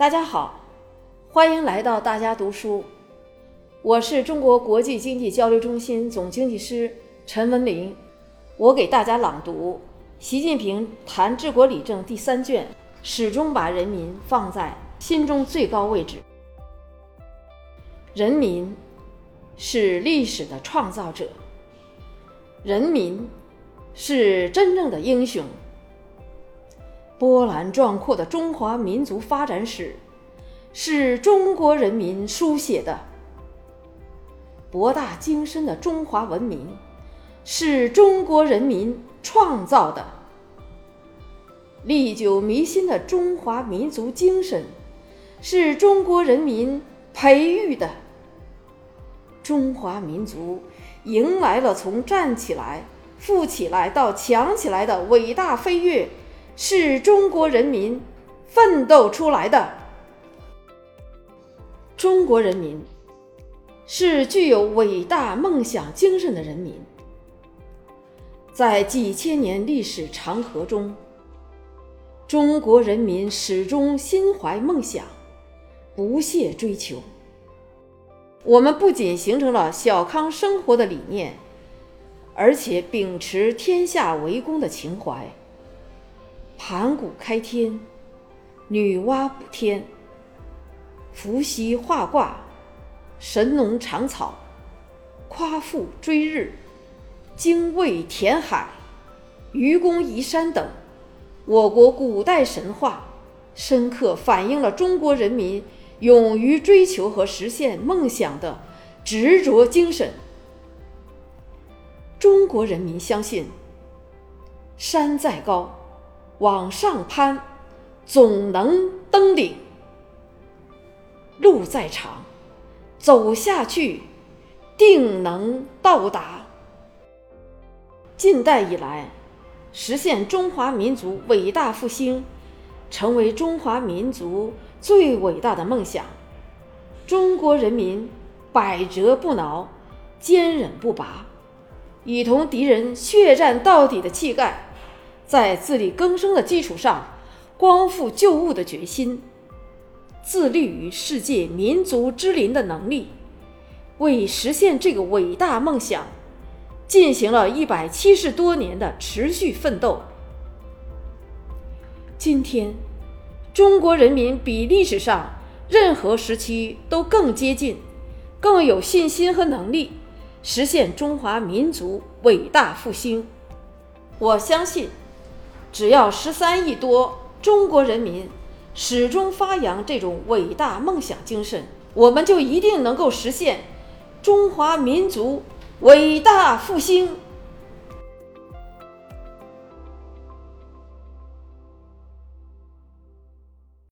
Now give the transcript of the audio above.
大家好，欢迎来到大家读书。我是中国国际经济交流中心总经济师陈文林，我给大家朗读《习近平谈治国理政》第三卷，始终把人民放在心中最高位置。人民是历史的创造者，人民是真正的英雄。波澜壮阔的中华民族发展史，是中国人民书写的；博大精深的中华文明，是中国人民创造的；历久弥新的中华民族精神，是中国人民培育的。中华民族迎来了从站起来、富起来到强起来的伟大飞跃。是中国人民奋斗出来的。中国人民是具有伟大梦想精神的人民，在几千年历史长河中，中国人民始终心怀梦想，不懈追求。我们不仅形成了小康生活的理念，而且秉持天下为公的情怀。盘古开天，女娲补天，伏羲画卦，神农尝草，夸父追日，精卫填海，愚公移山等，我国古代神话深刻反映了中国人民勇于追求和实现梦想的执着精神。中国人民相信，山再高。往上攀，总能登顶；路再长，走下去，定能到达。近代以来，实现中华民族伟大复兴，成为中华民族最伟大的梦想。中国人民百折不挠、坚韧不拔，以同敌人血战到底的气概。在自力更生的基础上，光复旧物的决心，自立于世界民族之林的能力，为实现这个伟大梦想，进行了一百七十多年的持续奋斗。今天，中国人民比历史上任何时期都更接近、更有信心和能力实现中华民族伟大复兴。我相信。只要十三亿多中国人民始终发扬这种伟大梦想精神，我们就一定能够实现中华民族伟大复兴。